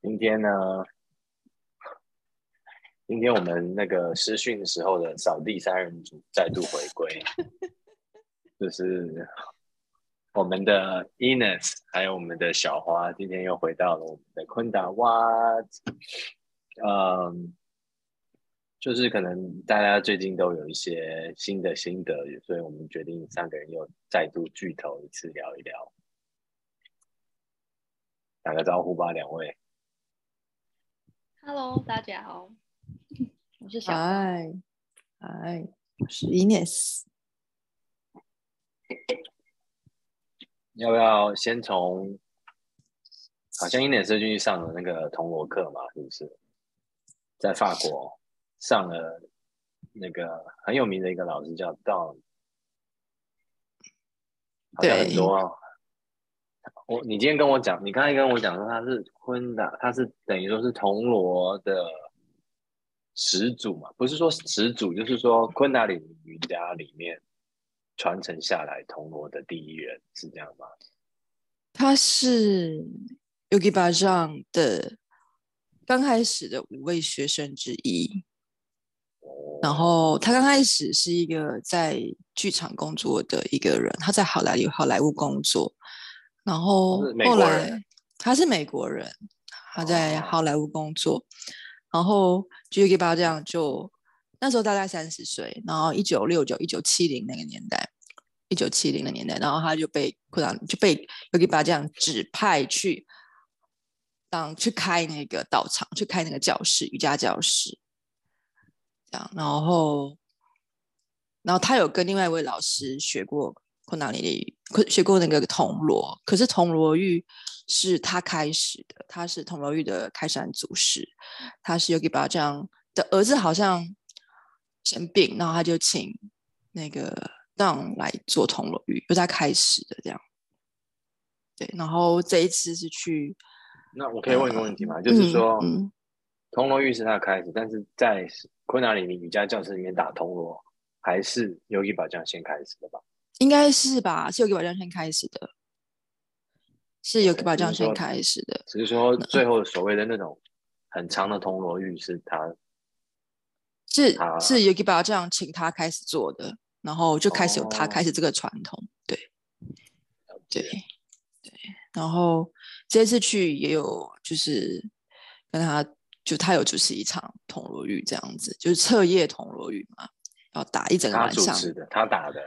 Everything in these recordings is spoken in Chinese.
今天呢，今天我们那个实训时候的扫地三人组再度回归，就是我们的 Ines 还有我们的小花，今天又回到了我们的昆达 what。嗯，就是可能大家最近都有一些新的心得，所以我们决定三个人又再度聚头一次聊一聊，打个招呼吧，两位。Hello，大家好，我是小花。嗨，嗨，我是 Ines。要不要先从？好像英点社军去上了那个铜锣课嘛，是不是？在法国上了那个很有名的一个老师叫 Don，好像很对多、哦。我你今天跟我讲，你刚才跟我讲说他是昆达，他是等于说是铜锣的始祖嘛？不是说始祖，就是说昆达里尼瑜伽里面传承下来铜锣的第一人，是这样吗？他是 Yogi Bhajan 的刚开始的五位学生之一。然后他刚开始是一个在剧场工作的一个人，他在好莱坞好莱坞工作，然后后来他是美国人，他在哦。好莱坞工作，然后 Yogi Bhajan 就那时候大概三十岁，然后一九六九一九七零那个年代，一九七零的年代，然后他就被库朗就被 Yogi Bhajan 指派去当去开那个道场，去开那个教室瑜伽教室。这样，然后，然后他有跟另外一位老师学过昆达里尼，学过那个铜锣，可是铜锣玉是他开始的，他是铜锣玉的开山祖师，他是 Yogi Bhajan 的儿子，好像生病，然后他就请那个让来做铜锣玉，由他开始的这样。对，然后这一次是去，那我可以问一个问题吗？就是说，铜锣玉是他的开始，但是在昆达里尼瑜伽教室里面打铜锣，还是 Yogi 把这样先开始的吧？应该是吧，是 Yogi Bhajan 先开始的，是 Yogi 只 Bhajan 是说先开始的。只是说最后所谓的那种很长的铜锣浴是他是啊是 Yogi 爸这样请他开始做的，然后就开始有他哦开始这个传统，对对对。然后这次去也有就是跟他就他有主持一场铜锣浴这样子，就是彻夜铜锣浴嘛，要打一整个晚上。主持的，他打的。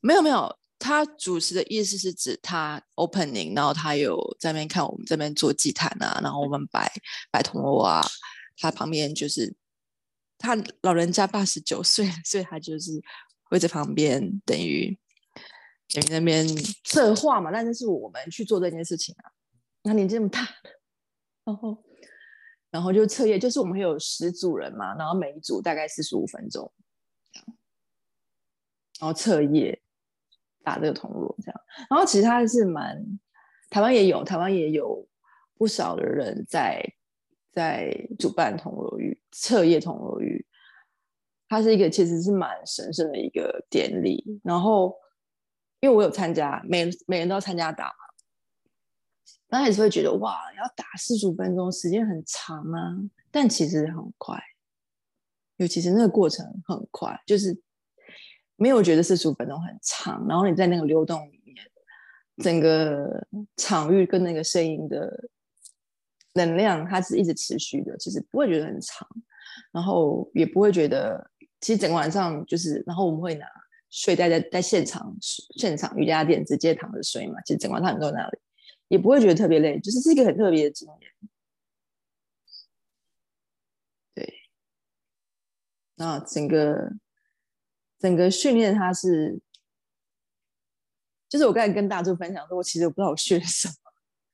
没有没有，他主持的意思是指他 opening，然后他有在那边看我们这边做祭坛啊，然后我们摆摆铜锣啊，他旁边就是他老人家八十九岁，所以他就是会在旁边等于等于那边策划嘛，但是是我们去做这件事情啊，他年纪这么大，然后然后就彻夜，就是我们会有十组人嘛，然后每一组大概四十五分钟，然后彻夜打这个铜锣这样，然后其实它是蛮台湾也有，台湾也有不少的人在在主办铜锣浴彻夜铜锣浴，它是一个其实是蛮神圣的一个典礼。然后因为我有参加，每每人都要参加打嘛，刚开始会觉得哇，要打四十五分钟，时间很长啊，但其实很快，尤其是那个过程很快，就是没有觉得四十五分钟很长，然后你在那个流动里面，整个场域跟那个声音的能量，它是一直持续的，其实不会觉得很长，然后也不会觉得，其实整个晚上就是，然后我们会拿睡袋在在现场现场瑜伽垫直接躺着睡嘛，其实整晚上你都在那里，也不会觉得特别累，就是是一个很特别的经验。对，那整个整个训练它是，就是我刚才跟大柱分享说，我其实我不知道我学什么，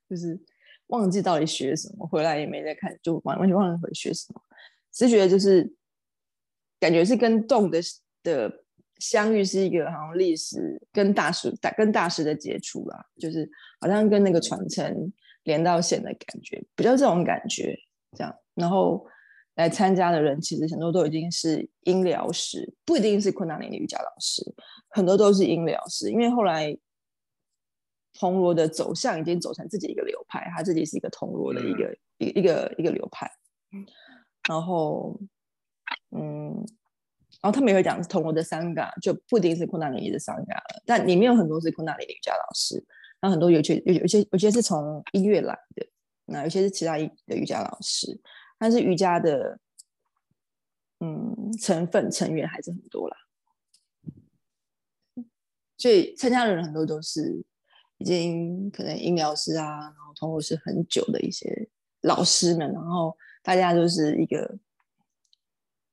就是忘记到底学什么，回来也没再看，就完完全忘了回学什么，只是觉得就是感觉是跟动的的相遇是一个好像历史跟大师大跟大师的接触啦，就是好像跟那个传承连到线的感觉，比较这种感觉这样。然后来参加的人其实很多都已经是音疗师，不一定是昆达里的瑜伽老师，很多都是音疗师，因为后来。铜锣的走向已经走成自己一个流派，他自己是一个铜锣的一个一一个一个流派。然后，嗯，然后他们也会讲铜锣的三嘎，就不一定是昆达里的三嘎了，但里面有很多是昆达里的瑜伽老师，那很多有些有有些有些是从音乐来的，那有些是其他的瑜伽老师，但是瑜伽的嗯成分成员还是很多啦，所以参加的人很多都是。已经可能音疗师啊，然后通过是很久的一些老师们，然后大家都是一个，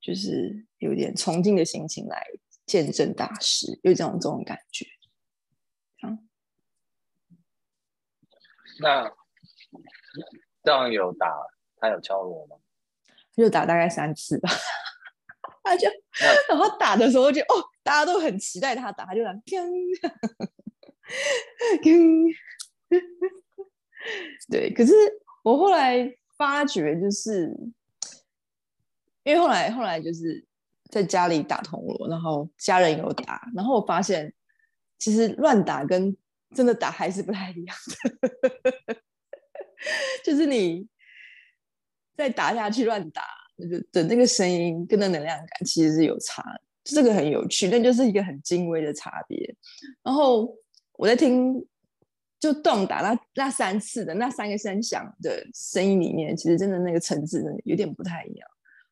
就是有点崇敬的心情来见证大师，有这种这种感觉。嗯，那这样有打他有敲锣吗？就打大概三次吧，他就然后打的时候就哦，大家都很期待他打，他就来听。对，可是我后来发觉，就是因为后来后来就是在家里打铜锣，然后家人有打，然后我发现其实乱打跟真的打还是不太一样的，就是你再打下去乱打，就的那个声音跟那能量感其实是有差，这个很有趣，但就是一个很精微的差别，然后。我在听，就动打那那三次的那三个声响的声音里面，其实真的那个层次有点不太一样。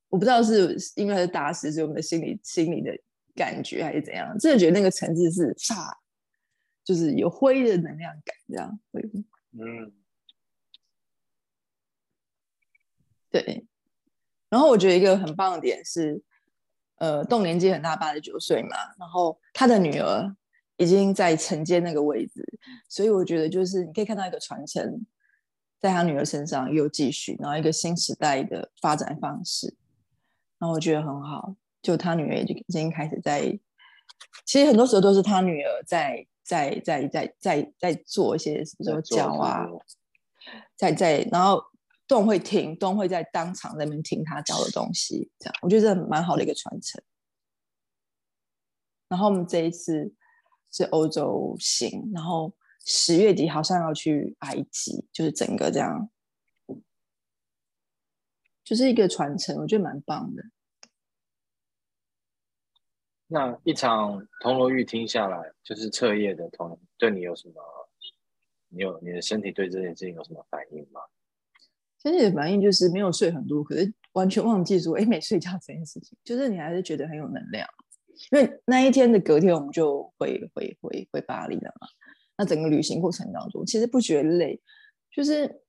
我不知道是因为是大师，是我们的心理心理的感觉，还是怎样？真的觉得那个层次是差，就是有灰的能量感，这样。嗯，对。然后我觉得一个很棒的点是，呃，动年纪很大，八十九岁嘛，然后他的女儿。已经在承接那个位置，所以我觉得就是你可以看到一个传承，在他女儿身上又继续，然后一个新时代的发展方式，然后我觉得很好。就他女儿已经已经开始在，其实很多时候都是他女儿在在在在在在做一些什么教啊，在在，然后都会听，都会在当场那边听他教的东西，这样我觉得这蛮好的一个传承。然后我们这一次。是欧洲行，然后十月底好像要去埃及，就是整个这样，就是一个传承，我觉得蛮棒的。那一场铜锣玉听下来，就是彻夜的铜，对你有什么？你有你的身体对这件事情有什么反应吗？身体的反应就是没有睡很多，可是完全忘记说，哎，没睡觉这件事情，就是你还是觉得很有能量。因为那一天的隔天，我们就回回回回巴黎了嘛。那整个旅行过程当中，其实不觉得累，就是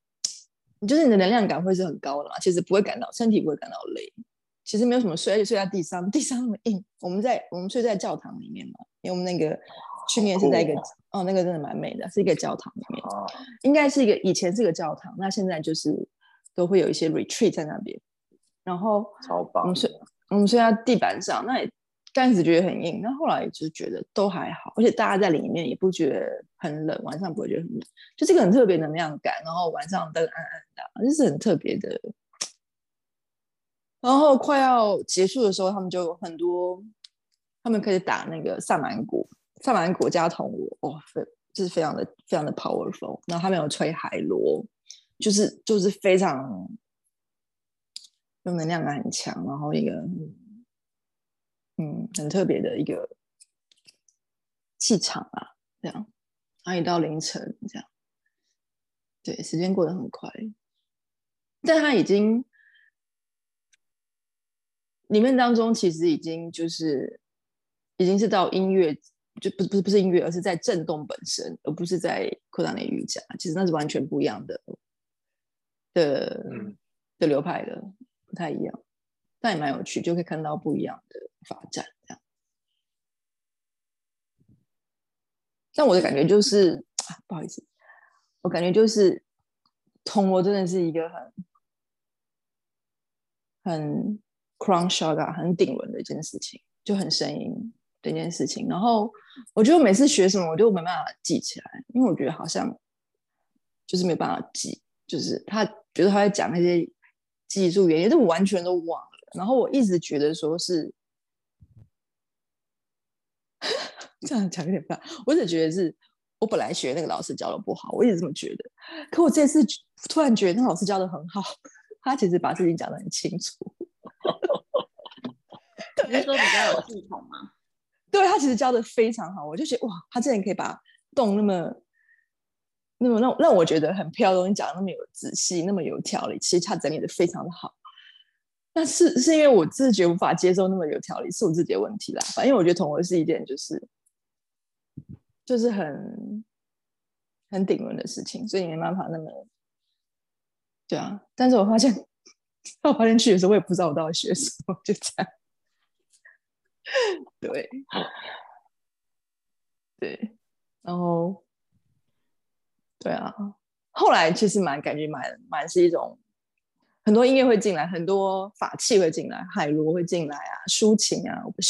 你就是你的能量感会是很高的嘛。其实不会感到身体不会感到累，其实没有什么睡，而且睡在地上，地上那么硬。我们在我们睡在教堂里面嘛，因为我们那个去年是在一个哦，那个真的蛮美的，是一个教堂里面，应该是一个以前是个教堂，那现在就是都会有一些 retreat 在那边。然后我们睡我们睡在地板上，那也。刚开始觉得很硬，那后来就觉得都还好，而且大家在里面也不觉得很冷，晚上不会觉得很冷，就这个很特别能量感。然后晚上灯暗暗的，就是很特别的。然后快要结束的时候，他们就有很多，他们开始打那个萨满鼓，萨满鼓加铜锣，哇，就是非常的非常的 powerful。然后他们有吹海螺，就是就是非常，用能量感很强，然后一个。嗯，很特别的一个气场啊，这样，然后一到凌晨这样，对，时间过得很快，但他已经里面当中其实已经就是已经是到音乐，就不不是不是音乐，而是在震动本身，而不是在扩大内瑜伽，其实那是完全不一样的的的流派的，不太一样，但也蛮有趣，就可以看到不一样的。发展这样，但我的感觉就是，啊不好意思，我感觉就是铜锣真的是一个很很 crown shot 啊，很顶轮的一件事情，就很声音的一件事情。然后我觉得每次学什么，我就没办法记起来，因为我觉得好像就是没办法记，就是他觉得他在讲那些技术原因，但我完全都忘了。然后我一直觉得说是 这样讲有点烦，我只觉得是我本来学那个老师教的不好，我一直这么觉得。可我这次突然觉得那老师教的很好，他其实把事情讲的很清楚。你是说比较有系统吗？对他其实教的非常好，我就觉得哇，他竟然可以把动那么、那么让让我觉得很漂亮你讲的那么有仔细、那么有条理，其实他整理的非常的好。那是是因为我自觉无法接受那么有条理，是我自己的问题啦。反正我觉得同文是一件就是就是很很顶轮的事情，所以没办法那么对啊。但是我发现到发现去的时候，我也不知道我到底学什么，就这样。对，对，然后对啊，后来其实蛮感觉蛮蛮是一种很多音乐会进来，很多法器会进来，海螺会进来啊，抒情啊，我不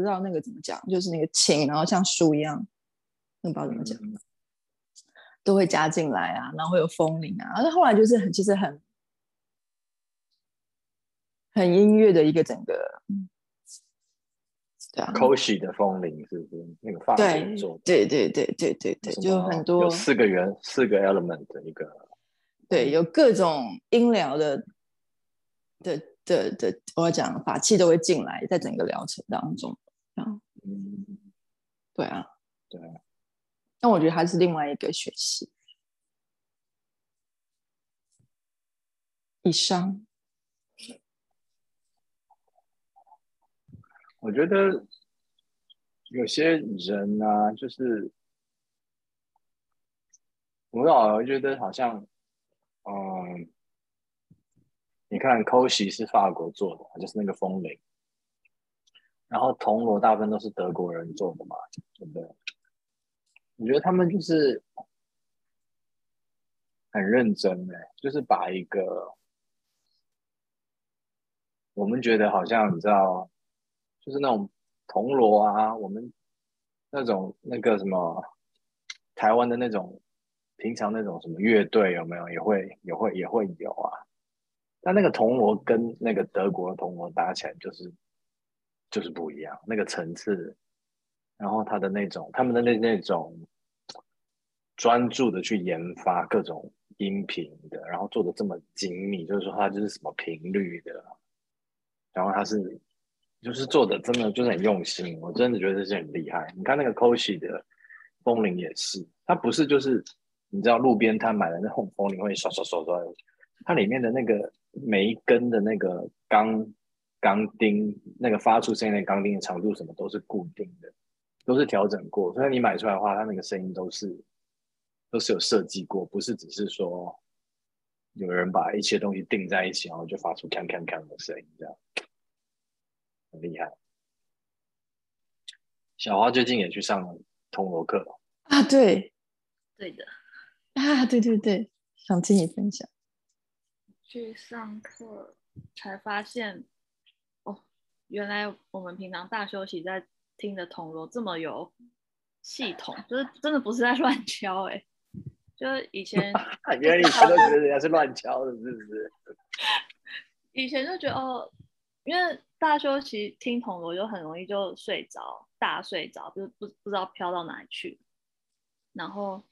知道那个怎么讲，就是那个琴，然后像书一样，那不知道怎么讲，都会加进来啊，然后会有风铃啊，那后来就是很其实很。很音乐的一个整个，对啊 c o s h i 的风铃是不是那个发对做？对对对对对对，就很多有四个元四个 element 的一个，对，有各种音疗的的的的，我要讲法器都会进来，在整个疗程当中，啊，嗯，对啊，对，那我觉得还是另外一个学习。以上。我觉得有些人呢，就是我老觉得好像，嗯，你看 c o s h i 是法国做的，就是那个风铃，然后铜锣大部分都是德国人做的嘛，对不对？我觉得他们就是很认真哎，就是把一个我们觉得好像你知道。就是那种铜锣啊，我们那种那个什么台湾的那种平常那种什么乐队有没有？也会也会也会有啊。但那个铜锣跟那个德国的铜锣打起来就是就是不一样，那个层次，然后他的那种他们的那那种专注的去研发各种音频的，然后做的这么精密，就是说它就是什么频率的，然后它是。就是做的真的就是很用心，我真的觉得这些很厉害。你看那个 k o s h i 的风铃也是，它不是就是你知道路边摊买的那种风铃会刷刷刷刷，它里面的那个每一根的那个钢钢钉，那个发出声音的钢钉的长度什么都是固定的，都是调整过，所以你买出来的话，它那个声音都是都是有设计过，不是只是说有人把一些东西钉在一起，然后就发出锵锵锵的声音这样。很厉害，小花最近也去上铜锣课啊？对，对的啊，对对对，想听你分享。去上课才发现，哦，原来我们平常大休息在听的铜锣这么有系统，就是真的不是在乱敲哎，就是以前 原来以前都觉得人家是乱敲的，是不是？以前就觉得哦，因为。大休息听铜锣就很容易就睡着，大睡着，就不不知道飘到哪里去。然后，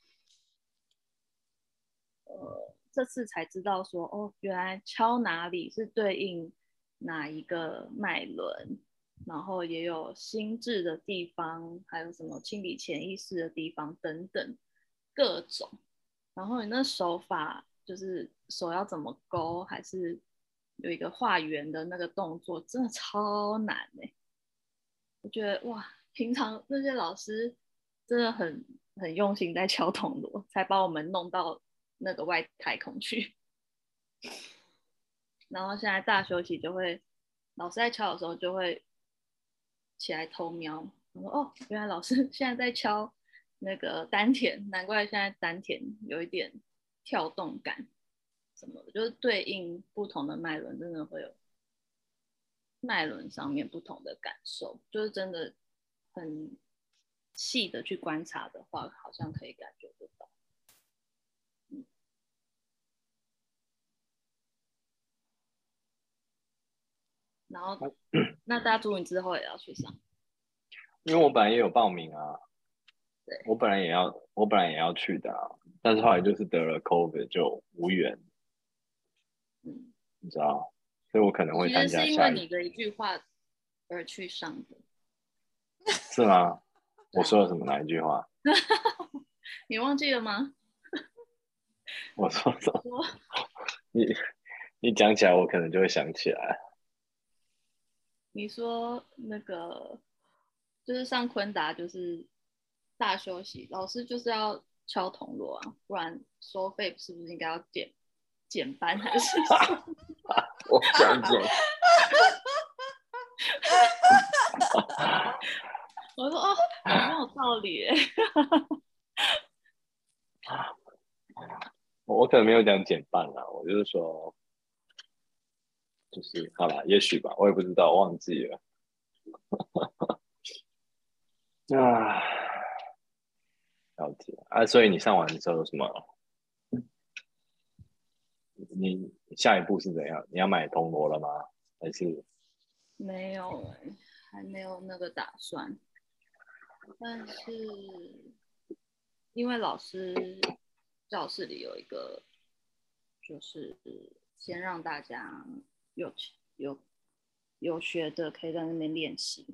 呃，这次才知道说，哦，原来敲哪里是对应哪一个脉轮，然后也有心智的地方，还有什么清理潜意识的地方等等各种。然后你那手法就是手要怎么勾，还是？有一个画圆的那个动作，真的超难哎！我觉得哇，平常那些老师真的很很用心在敲铜锣，才把我们弄到那个外太空去。然后现在大休息就会，老师在敲的时候就会起来偷瞄，我说哦，原来老师 现在在敲那个丹田，难怪现在丹田有一点跳动感，什么的，就是对应不同的脉轮，真的会有脉轮上面不同的感受，就是真的很细的去观察的话，好像可以感觉得到。嗯，然后 那大家祝你之后也要去上。因为我本来也有报名啊，对我本来也要，我本来也要去的啊，但是后来就是得了 COVID 就无缘，嗯，你知道，所以我可能会其参实是因为你的一句话而去上的。是吗？我说了什么哪一句话？你忘记了吗？我说什么？你你讲起来，我可能就会想起来。你说那个就是上昆达就是大休息，老师就是要敲铜锣啊，不然收费是不是应该要减减班还是什么？我想讲，我说哦，好像有道理。我 我可能没有讲减半啦，我就是说，就是好了，也许吧，我也不知道，忘记了。啊，了解啊，所以你上完之后有什么？你下一步是怎样？你要买铜锣了吗？还是没有哎，还没有那个打算。但是因为老师教室里有一个，就是先让大家有有有学的可以在那边练习，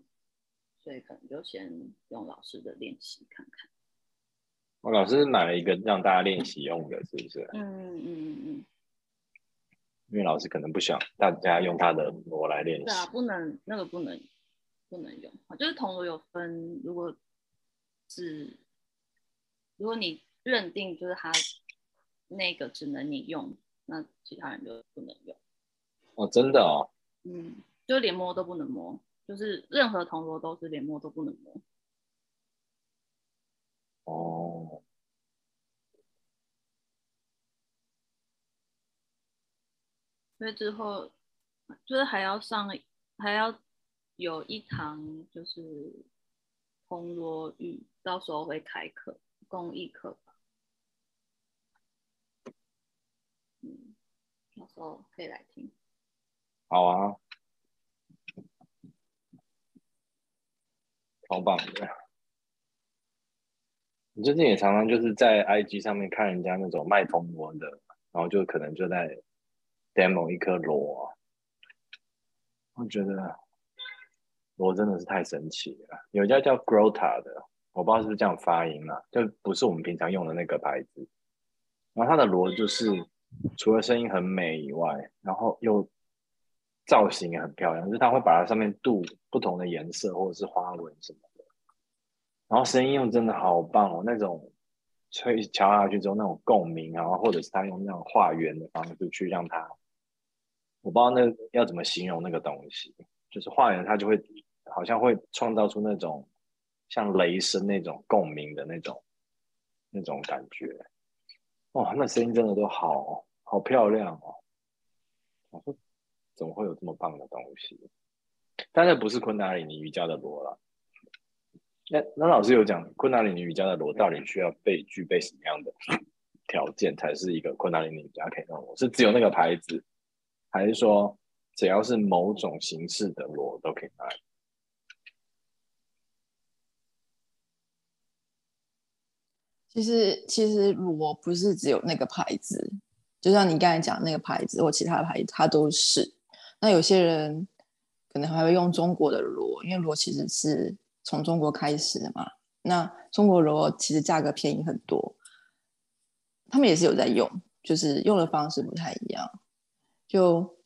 所以可能就先用老师的练习看看。我老师买了一个让大家练习用的，是不是？嗯嗯嗯嗯，因为老师可能不想大家用他的锣来练习对。啊，不能那个不能不能用，就是铜锣有分，如果只如果你认定就是他那个只能你用，那其他人就不能用。哦，真的哦，嗯，就连摸都不能摸，就是任何铜锣都是连摸都不能摸。哦，所以之后就是还要上，还要有一堂就是铜锣语，到时候会开课，公益课吧。嗯，到时候可以来听。好啊，超棒的。你最近也常常就是在 IG 上面看人家那种卖铜锣的，然后就可能就在 demo 一颗螺，我觉得螺真的是太神奇了。有一家叫 Grotta 的，我不知道是不是这样发音啦，就不是我们平常用的那个牌子。然后它的螺就是除了声音很美以外，然后又造型也很漂亮，就是它会把它上面镀不同的颜色或者是花纹什么的，然后声音又真的好棒哦，那种吹敲下去之后那种共鸣，然后或者是他用那种画圆的方式去让它，我不知道那要怎么形容那个东西，就是画人他就会好像会创造出那种像雷声那种共鸣的那种那种感觉，哇，那声音真的都好好漂亮哦，我说怎么会有这么棒的东西？但那不是昆达里尼瑜伽的锣了。那那老师有讲昆达里尼瑜伽的锣到底需要被具备什么样的条件才是一个昆达里尼瑜伽可以用的锣？是只有那个牌子，还是说只要是某种形式的螺都可以拿来？其实其实螺不是只有那个牌子，就像你刚才讲那个牌子或其他牌子，它都是。那有些人可能还会用中国的螺，因为螺其实是从中国开始的嘛。那中国螺其实价格便宜很多，他们也是有在用，就是用的方式不太一样。就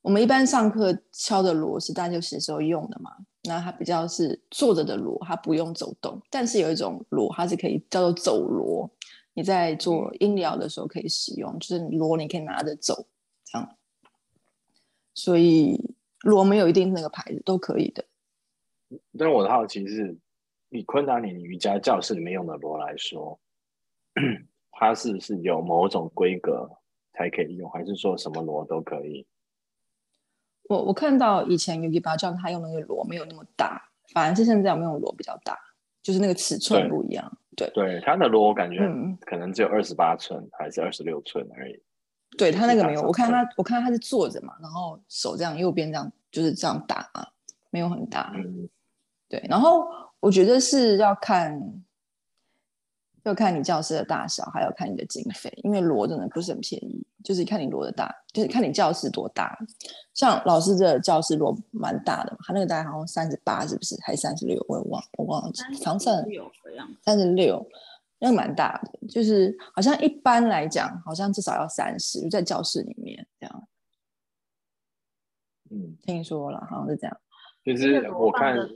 我们一般上课敲的锣是大休息的时候用的嘛，那它比较是坐着的锣，它不用走动。但是有一种锣，它是可以叫做走锣，你在做音疗的时候可以使用，就是锣你可以拿着走，这样。所以锣没有一定那个牌子都可以的。但是我的好奇是，以昆达里尼瑜伽教室里面用的锣来说，它是是有某种规格才可以用，还是说什么螺都可以？我我看到以前有一把教他用那个螺没有那么大，反而是现在我们用螺比较大，就是那个尺寸不一样。对，对，他的螺我感觉嗯可能只有二十八寸还是二十六寸而已。对他那个没有，我看他我看他是坐着嘛，然后手这样右边这样就是这样打嘛，没有很大。嗯，对，然后我觉得是要看，要看你教室的大小，还有看你的经费，因为罗真的不是很便宜，就是看你罗的大，就是看你教室多大。像老师的教室罗蛮大的嘛，他那个大概好像三十八，是不是？还是三十六？我也忘，我忘了，好像算有的样。三十六，那个蛮大的，就是好像一般来讲，好像至少要三十，就在教室里面这样。嗯，听说了，好像是这样。就是我看棒的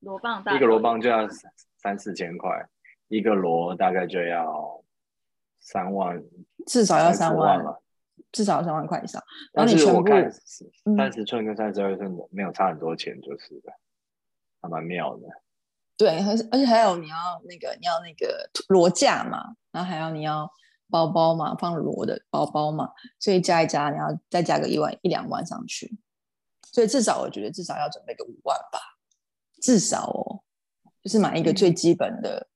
螺棒大一个锣小棒就要三三四千块，一个螺大概就要三万，至少要三三万。至少要三万块以上。然但后你全部是我看嗯三十寸跟三十二寸的没有差很多钱，就是的，还蛮妙的。对，而且而且还有你要那个你要那个螺架嘛，然后还要你要包包嘛，放螺的包包嘛，所以加一加，你要再加个一万一两万上去，所以至少我觉得至少要准备个五万吧，至少哦，就是买一个最基本的、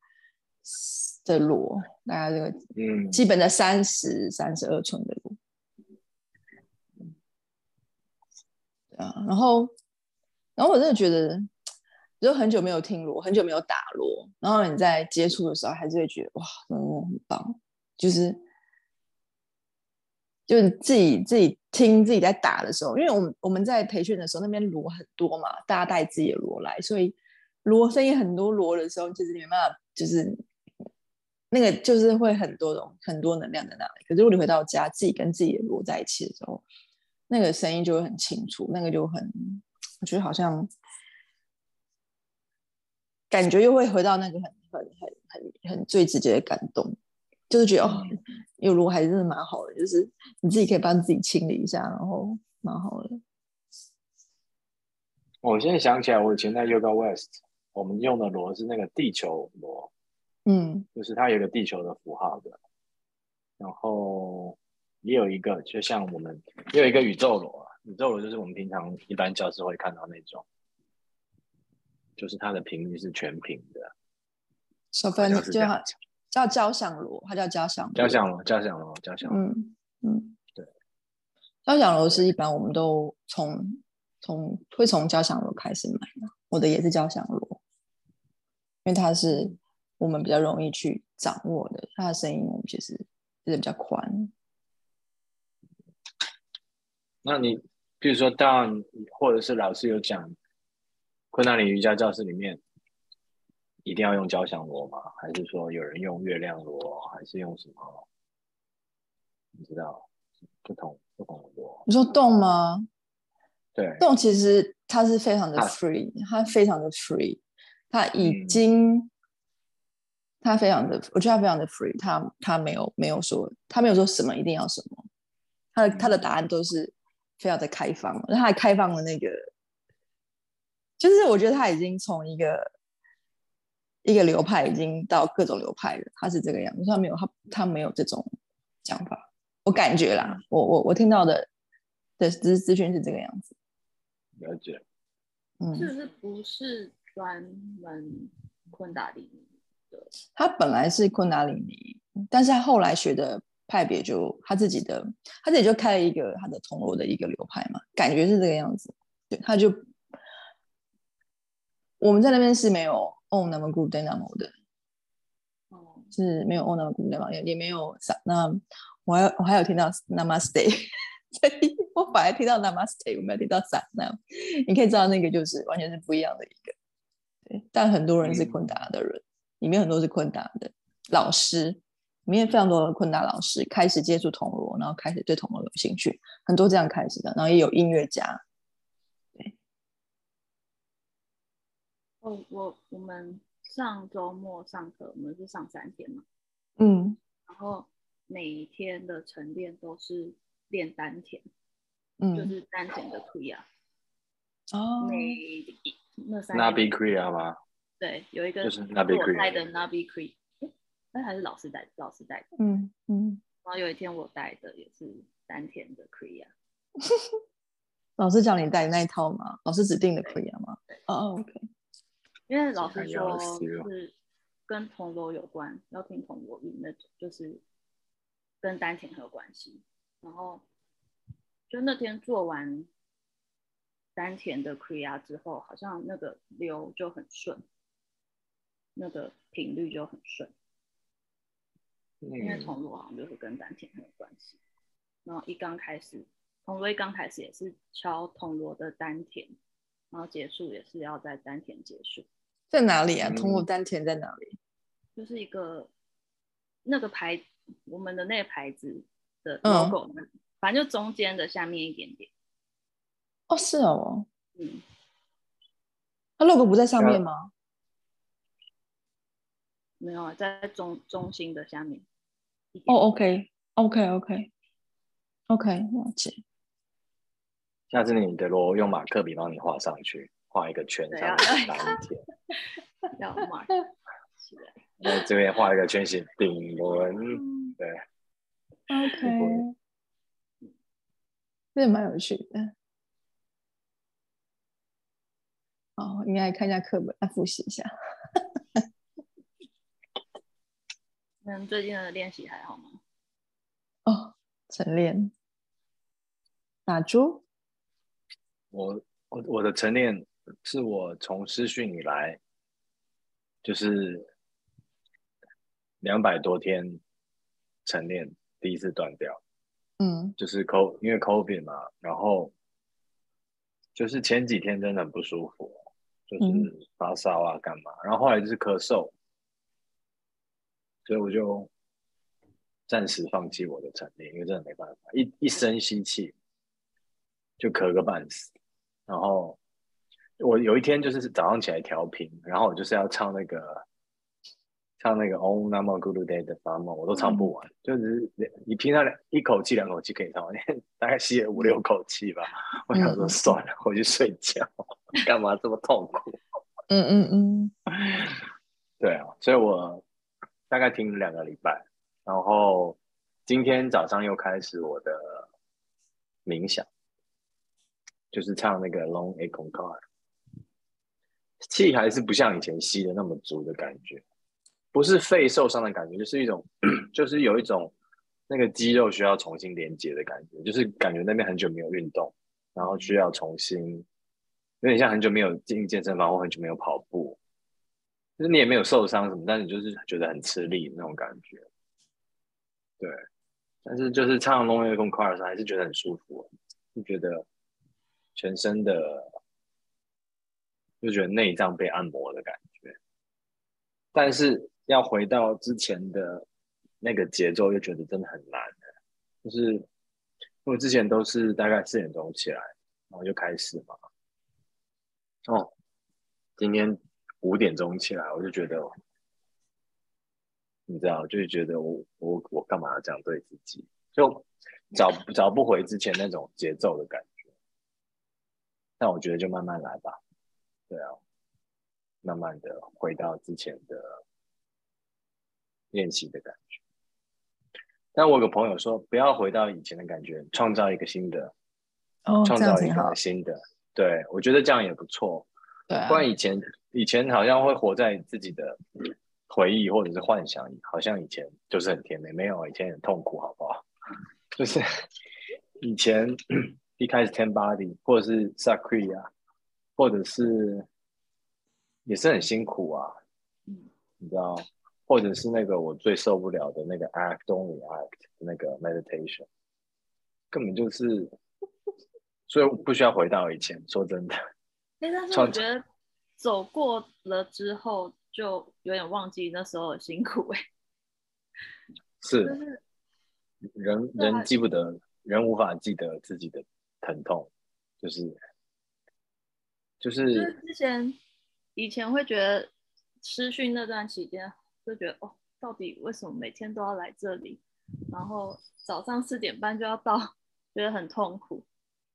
的螺，大概这个嗯，基本的三十三十二寸的螺。对啊，然后，然后我真的觉得，就很久没有听锣，很久没有打锣，然后你在接触的时候，还是会觉得哇，真的很棒，就是就是自己自己听自己在打的时候，因为我们我们在培训的时候，那边锣很多嘛，大家带自己的锣来，所以锣声音很多锣的时候，其实你没办法，就是那个就是会很多种很多能量在那里。可是如果你回到家，自己跟自己的锣在一起的时候，那个声音就会很清楚，那个就很，我觉得好像感觉又会回到那个很很很很很最直接的感动，就是觉得哦，有锣还真的蛮好的，就是你自己可以帮自己清理一下，然后蛮好的。我现在想起来，我以前在 Yoga West，我们用的螺是那个地球锣，嗯。就是它有一个地球的符号的，然后也有一个，就像我们也有一个宇宙螺啊，宇宙螺就是我们平常一般教室会看到那种，就是它的频率是全频的，小芬好像是这样就好叫交响螺，它叫交响锣交响螺，交响螺，交响螺，嗯。嗯，对，交响螺是一般我们都从从会从交响螺开始买的，我的也是交响螺，因为它是我们比较容易去掌握的，他的声音我们其实就是比较宽。那你比如说，当或者是老师有讲，昆达里瑜伽教室里面一定要用交响锣吗？还是说有人用月亮锣，还是用什么？你知道不同不同的锣？你说动吗？对，动其实它是非常的啊 free，它非常的 free，它已嗯经，它非常的，我觉得他非常的 free，他他没有没有说，他没有说什么一定要什么，他的他的答案都是非常的开放，他还开放了那个，就是我觉得他已经从一个一个流派已经到各种流派了，他是这个样子，他没有他他没有这种讲法，我感觉啦，我我我听到的的资资讯是这个样子。了解。是嗯，不是不是专门昆达里尼的？他本来是昆达里尼，但是他后来学的派别就他自己的，他自己就开了一个他的铜锣的一个流派嘛，感觉是这个样子。对，他就我们在那边是没有 Om Namah Guru Dynamo 的，哦，是没有 Om Namah Guru Dynamo，也也没有萨那我还有我还有听到 Namaste，所以我反而听到 Namaste，我没有听到萨那，你可以知道那个就是完全是不一样的一个。对，但很多人是嗯昆达的人，里面很多是昆达的老师，里面非常多的昆达老师开始接触铜锣，然后开始对铜锣有兴趣，很多这样开始的，然后也有音乐家。哦，我我们上周末上课，我们是上三天嘛，嗯。然后每一天的晨练都是练丹田，嗯。就嗯，是丹田的推啊，哦，那三那 Be 天 Kriya 吗？对，有一个就是我带的 Nabi Creek，那还是老师带的，老师带的。嗯嗯，然后有一天我带的也是丹田的 Kriya，老师叫你带那一套吗？老师指定的可以吗？哦，OK，因为老师说是跟铜锣有关，要听铜锣韵那种，就是跟丹田很有关系。然后就那天做完丹田的 Creea 之后，好像那个流就很顺，那个频率就很顺。因为嗯，铜锣好像就是跟丹田很有关系。然后一刚开始，铜锣一刚开始也是敲铜锣的丹田，然后结束也是要在丹田结束，在哪里啊？铜锣嗯丹田在哪里？就是一个那个牌，我们的那个牌子的嗯 logo，、反正就中间的下面一点点，哦，是哦，嗯，它 logo 不在上面吗？没有啊在中中心的下面哦、oh,，OK，OK，OK，OK，了解。下次你的罗用马克笔帮你画上去，画一个圈对上 要面丹田，要 mark 起来。在这边画一个圈写顶轮，嗯对，OK，这蛮有趣的。哦，应该看一下课本，来复习一下。那最近的练习还好吗？哦，晨练，打猪，我我我的晨练是我从师训以来，就是两百多天晨练第一次断掉，嗯。就是 co 因为 COVID 嘛，然后就是前几天真的很不舒服，就是发烧啊干嘛，然后后来就是咳嗽，所以我就暂时放弃我的晨练，因为真的没办法，一一深吸气就咳个半死，然后我有一天就是早上起来调频，然后我就是要唱那个唱那个 Om Namo Guru Day 的发梦，我都唱不完，就是你平常一口气两口气可以唱完，大概吸了五六口气吧。我想说算了，回去睡觉，干嘛这么痛苦？嗯嗯嗯，对啊，所以我大概停了两个礼拜，然后今天早上又开始我的冥想，就是唱那个 Long A c o n c a r 气还是不像以前吸的那么足的感觉，不是肺受伤的感觉，就是一种，就是有一种那个肌肉需要重新连接的感觉，就是感觉那边很久没有运动，然后需要重新，有点像很久没有进健身房或很久没有跑步，就是你也没有受伤什么，但是你就是觉得很吃力那种感觉。对，但是就是唱《Long Way From Car》的时候，还是觉得很舒服，就觉得全身的，就觉得内脏被按摩的感觉。但是要回到之前的那个节奏，又觉得真的很难就是因为之前都是大概四点钟起来，然后就开始嘛。哦，今天五点钟起来，我就觉得，你知道，就是觉得我我我干嘛要这样对自己？就找找不回之前那种节奏的感觉。但我觉得就慢慢来吧，对啊，慢慢的回到之前的练习的感觉。但我有个朋友说，不要回到以前的感觉，创造一个新的，哦，创造一个。新的。对我觉得这样也不错。对啊不，然以前以前好像会活在自己的回忆或者是幻想里，好像以前就是很甜美，没有以前很痛苦，好不好？就是 以前一开始 Ten Body 或者是 Sakri 啊，或者是也是很辛苦啊，嗯你知道，或者是那个我最受不了的那个 Act Only Act 那个 Meditation，根本就是，所以我不需要回到以前。说真的。哎，但是我觉得走过了之后，就有点忘记那时候的辛苦 哎、是就是人人记不得，人无法记得自己的疼痛，就是就就是是之前以前会觉得失训那段期间，就觉得哦，到底为什么每天都要来这里？然后早上四点半就要到，觉得很痛苦。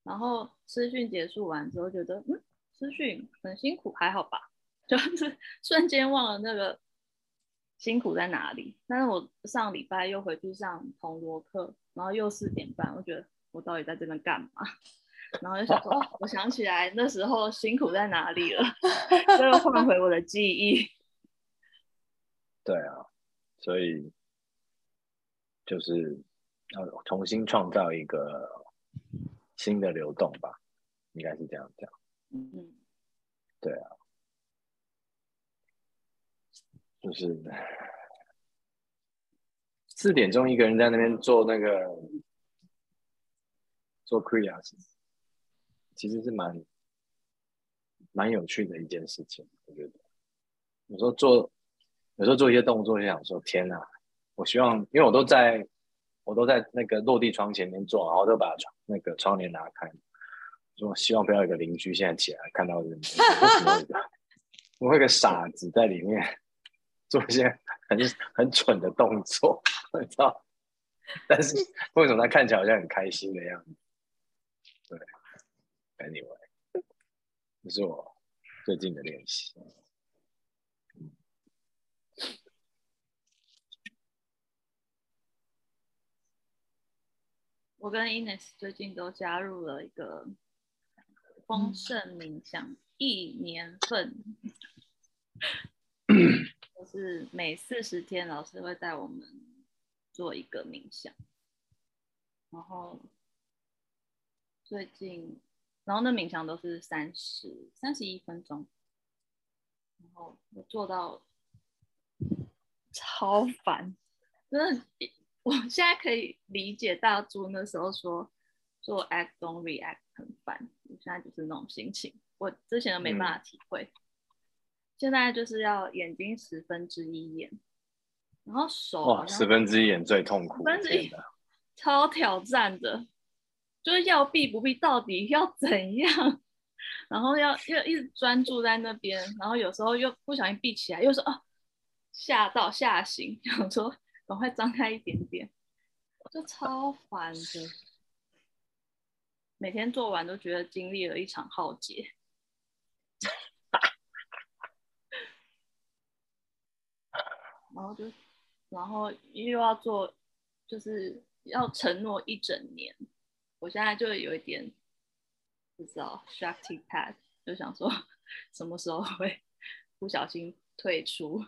然后师训结束完之后，觉得嗯，师训很辛苦，还好吧。就是瞬间忘了那个辛苦在哪里。但是我上礼拜又回去上铜锣课，然后又四点半，我觉得我到底在这边干嘛？然后就想说，我想起来那时候辛苦在哪里了，又换回我的记忆。对啊，所以就是要重新创造一个新的流动吧，应该是这样讲。嗯，对啊，就是四点钟一个人在那边做那个做 c r e a 其实是蛮蛮有趣的一件事情，我觉得有时候做有时候做一些动作，就想说天哪！我希望，因为我都在我都在那个落地窗前面做，然后都把窗那个窗帘拿开，说希望不要有个邻居现在起来看到人，我会个傻子在里面做一些很很蠢的动作，你知道？但是为什么他看起来好像很开心的样子？对。Anyway，这是我最近的练习。我跟 Ines 最近都加入了一个丰盛冥想一年份，就是每四十天老师会带我们做一个冥想，然后最近。然后那冥想都是三十三十一分钟，然后我做到超烦，真的，我现在可以理解大猪那时候说做 act don't react 很烦，我现在就是那种心情，我之前都没办法体会，现在就是要眼睛十分之一眼，然后手哇十分之一眼最痛苦，十分之一超挑战的。就是要闭不闭，到底要怎样？然后要要一直专注在那边，然后有时候又不小心闭起来，又说哦吓到吓醒，想说赶快张开一点点，就超烦的。每天做完都觉得经历了一场浩劫，然后就然后又要做，就是要承诺一整年。我现在就有一点不知道 s h a k t i pad，就想说什么时候会不小心退出。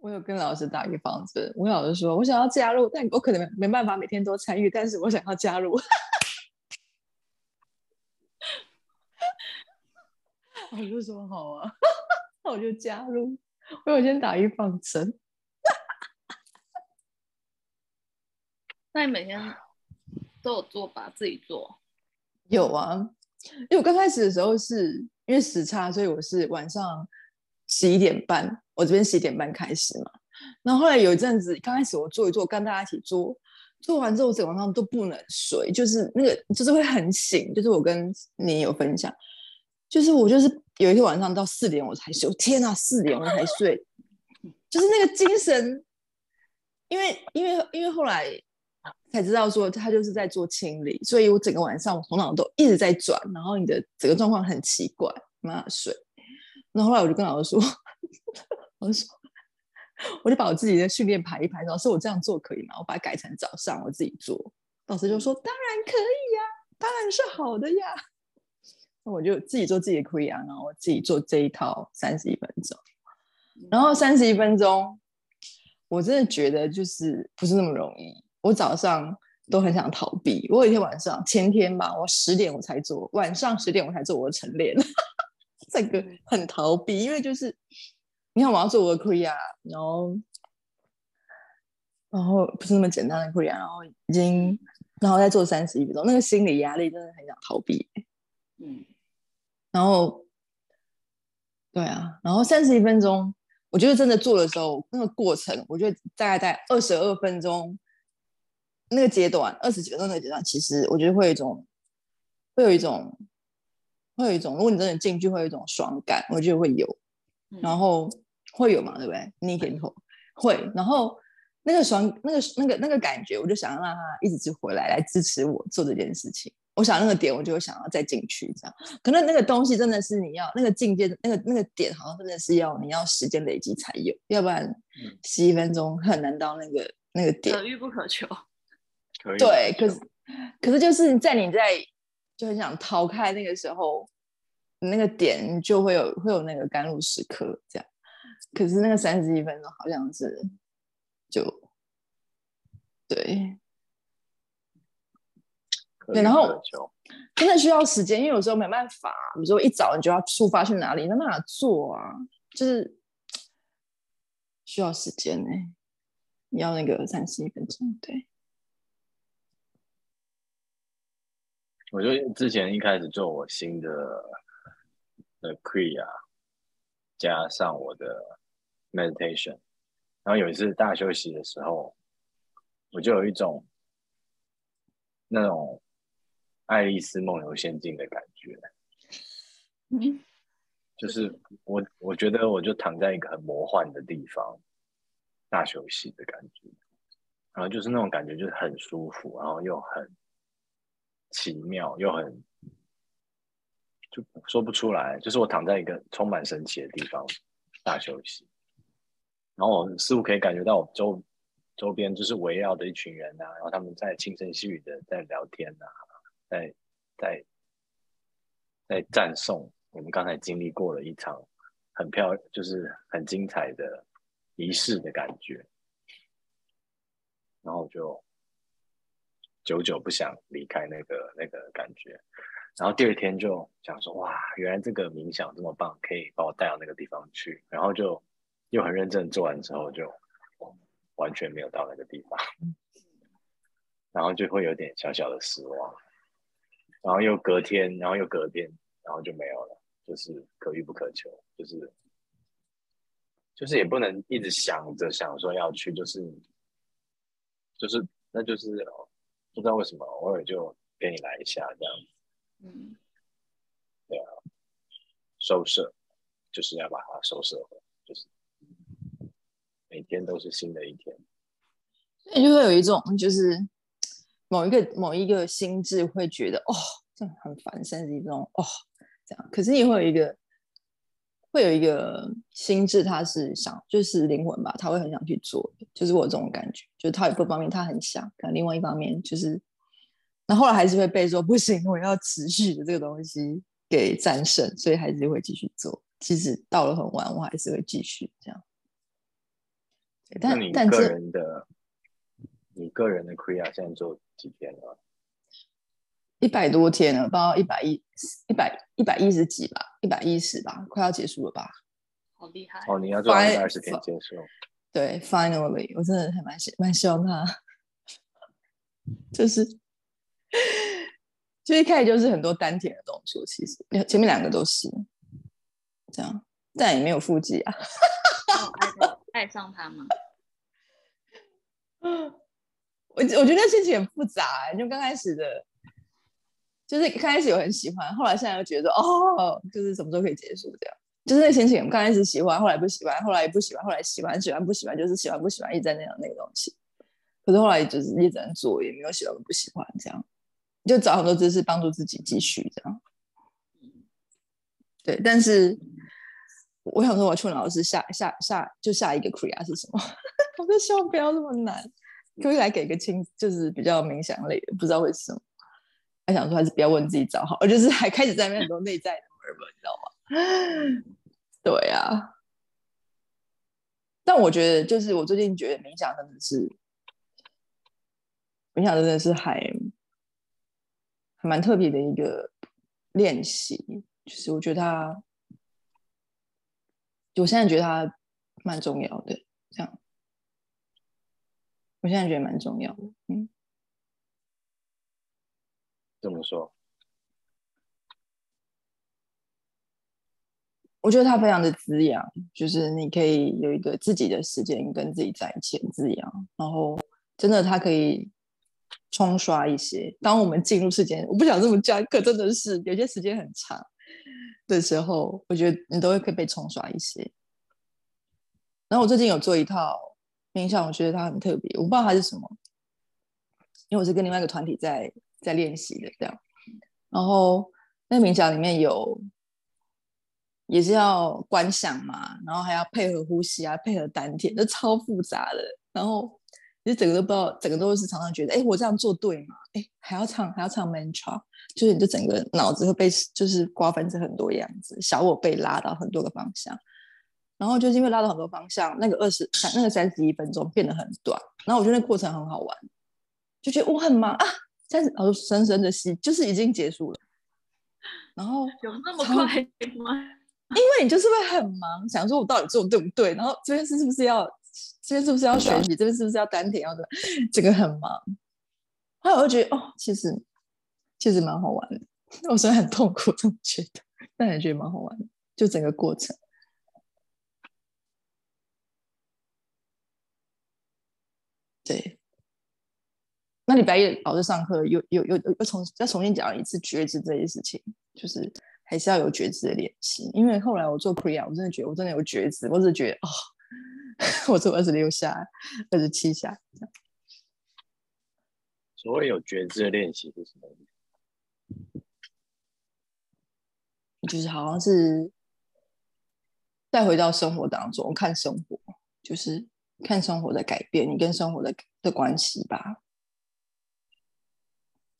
我有跟老师打预防针，我老师说我想要加入，但我可能没办法每天都参与，但是我想要加入。我就说好啊，那我就加入。我有先打预防针。那你每天都有做吧？自己做？有啊，因为我刚开始的时候是因为时差，所以我是晚上十一点半，我这边十一点半开始嘛。然后后来有一阵子，刚开始我做一做，跟大家一起做，做完之后整晚上都不能睡，就是那个就是会很醒。就是我跟你有分享，就是我就是有一天晚上到四点我才睡，天哪，四点我才睡，就是那个精神，因为因为因为后来。才知道说他就是在做清理，所以我整个晚上我头脑都一直在转，然后你的整个状况很奇怪，没办法睡。那后来我就跟老师说，我说我就把我自己的训练排一排，老师我这样做可以吗？我把它改成早上我自己做。老师就说当然可以呀，当然是好的呀。那我就自己做自己的 q u e 然后自己做这一套三十一分钟，然后三十一分钟，我真的觉得就是不是那么容易。我早上都很想逃避。我有一天晚上，前天吧，我十点我才做，晚上十点我才做我的晨练，这个很逃避，因为就是你看我要做我的 e 然后然后不是那么简单的 e 然后已经然后再做三十一分钟，那个心理压力真的很想逃避。嗯，然后对啊，然后三十一分钟，我觉得真的做的时候，那个过程，我觉得大概在二十二分钟。那个阶段，二十几分钟那个阶段，其实我觉得会有一种，会有一种，会有一种，如果你真的进去，会有一种爽感，我觉得会有，然后会有嘛，对不对？你点头，会，然后那个爽，那个那个那个感觉，我就想要让他一直回来，来支持我做这件事情。我想那个点，我就会想要再进去这样。可能那个东西真的是你要那个境界，那个那个点好像真的是要你要时间累积才有，要不然十一分钟很难到那个那个点。可遇不可求。可以。对，可是可是就是在你在就很想逃开那个时候，那个点就会有会有那个甘露时刻这样。可是那个三十一分钟好像是就对。对，然后真的需要时间，因为有时候没办法，比如说一早你就要出发去哪里，没办法做啊，就是需要时间呢。要那个三十一分钟，对。我就之前一开始做我新的的 Kriya，加上我的 meditation，然后有一次大休息的时候，我就有一种那种。爱丽丝梦游仙境的感觉，嗯，就是我我觉得我就躺在一个很魔幻的地方，大休息的感觉，然后就是那种感觉就是很舒服，然后又很奇妙，又很就说不出来，就是我躺在一个充满神奇的地方大休息，然后我似乎可以感觉到我周周边就是围绕的一群人呐，然后他们在轻声细语的在聊天呐。在在在赞颂我们刚才经历过了一场很漂就是很精彩的仪式的感觉，然后就久久不想离开那个那个感觉，然后第二天就想说哇，原来这个冥想这么棒，可以把我带到那个地方去，然后就又很认真做完之后就完全没有到那个地方，然后就会有点小小的失望。然后又隔天，然后又隔天，然后就没有了，就是可遇不可求，就是就是也不能一直想着想说要去，就是就是那就是不知道为什么偶尔就给你来一下这样子，嗯，对啊，收摄就是要把它收摄回，就是每天都是新的一天，所以就会有一种就是。某一个某一个心智会觉得哦，这样很烦，甚至一种哦这样。可是你会有一个，会有一个心智，他是想就是灵魂吧，他会很想去做。就是我这种感觉，就是他有一方面他很想，可能另外一方面就是，那后来还是会被说不行，我要持续的这个东西给战胜，所以还是会继续做。即使到了很晚，我还是会继续这样。但但个人的。你个人的 c r e a 现在做几天了？一百多天了，不知道一百一、一百一百一十几吧，一百一十吧，快要结束了吧？好厉害！哦，你要做二十天结束？对，Finally，我真的还蛮希蛮希望他，就是就一开始就是很多丹田的动作，其实前面两个都是这样，但也没有腹肌啊。爱上他吗？我我觉得心情很复杂，就刚开始的，就是刚开始有很喜欢，后来现在又觉得哦，就是什么时候可以结束这样，就是那心情刚开始喜欢，后来不喜欢，后来也不喜欢，后来喜欢，喜欢不喜欢，就是喜欢不喜欢，一直在那样那个东西。可是后来就是一直在做，也没有喜欢不喜欢这样，就找很多姿势帮助自己继续这样。对，但是我想说，我问老师下下下就下一个 Kriya 是什么？我就希望不要那么难。可以来给个轻，就是比较冥想类的，不知道为什么，还想说还是不要问自己找好，而就是还开始在那很多内在的 murmur，你知道吗？对啊，但我觉得就是我最近觉得冥想真的是，冥想真的是还还蛮特别的一个练习，就是我觉得它，我现在觉得它蛮重要的，这样。我现在觉得蛮重要的，嗯，怎么说？我觉得它非常的滋养，就是你可以有一个自己的时间跟自己在一起滋养，然后真的它可以冲刷一些。当我们进入时间，我不想这么讲，可真的是有些时间很长的时候，我觉得你都会可以被冲刷一些。然后我最近有做一套。冥想，我觉得它很特别，我不知道它是什么，因为我是跟另外一个团体在在练习的，这样。然后那冥想里面有也是要观想嘛，然后还要配合呼吸啊，配合丹田，就超复杂的。然后其实整个都不知道，整个都是常常觉得，哎，我这样做对吗？哎，还要唱还要唱 mantra，就是你就整个脑子会被就是瓜分成很多样子，小我被拉到很多个方向。然后就是因为拉到很多方向，那个二十三那个三十一分钟变得很短。然后我觉得那过程很好玩，就觉得我很忙啊，三十哦深深的吸，就是已经结束了。然后有那么快吗？因为你就是会很忙，想说我到底做的对不对？然后这件事是不是要这边是不是要学习？这边是不是要丹田？要的这个很忙。后来我就觉得哦，其实其实蛮好玩的。我虽然很痛苦，这么觉得，但也觉得蛮好玩的，就整个过程。对，那礼拜一老师上课又又又又重再重新讲一次觉知这件事情，就是还是要有觉知的练习。因为后来我做 Priya，我真的觉得我真的有觉知，我只是觉得哦，我做二十六下、二十七下这样。所谓有觉知的练习是什么意思？就是好像是再回到生活当中看生活，就是。看生活的改变，你跟生活的的关系吧，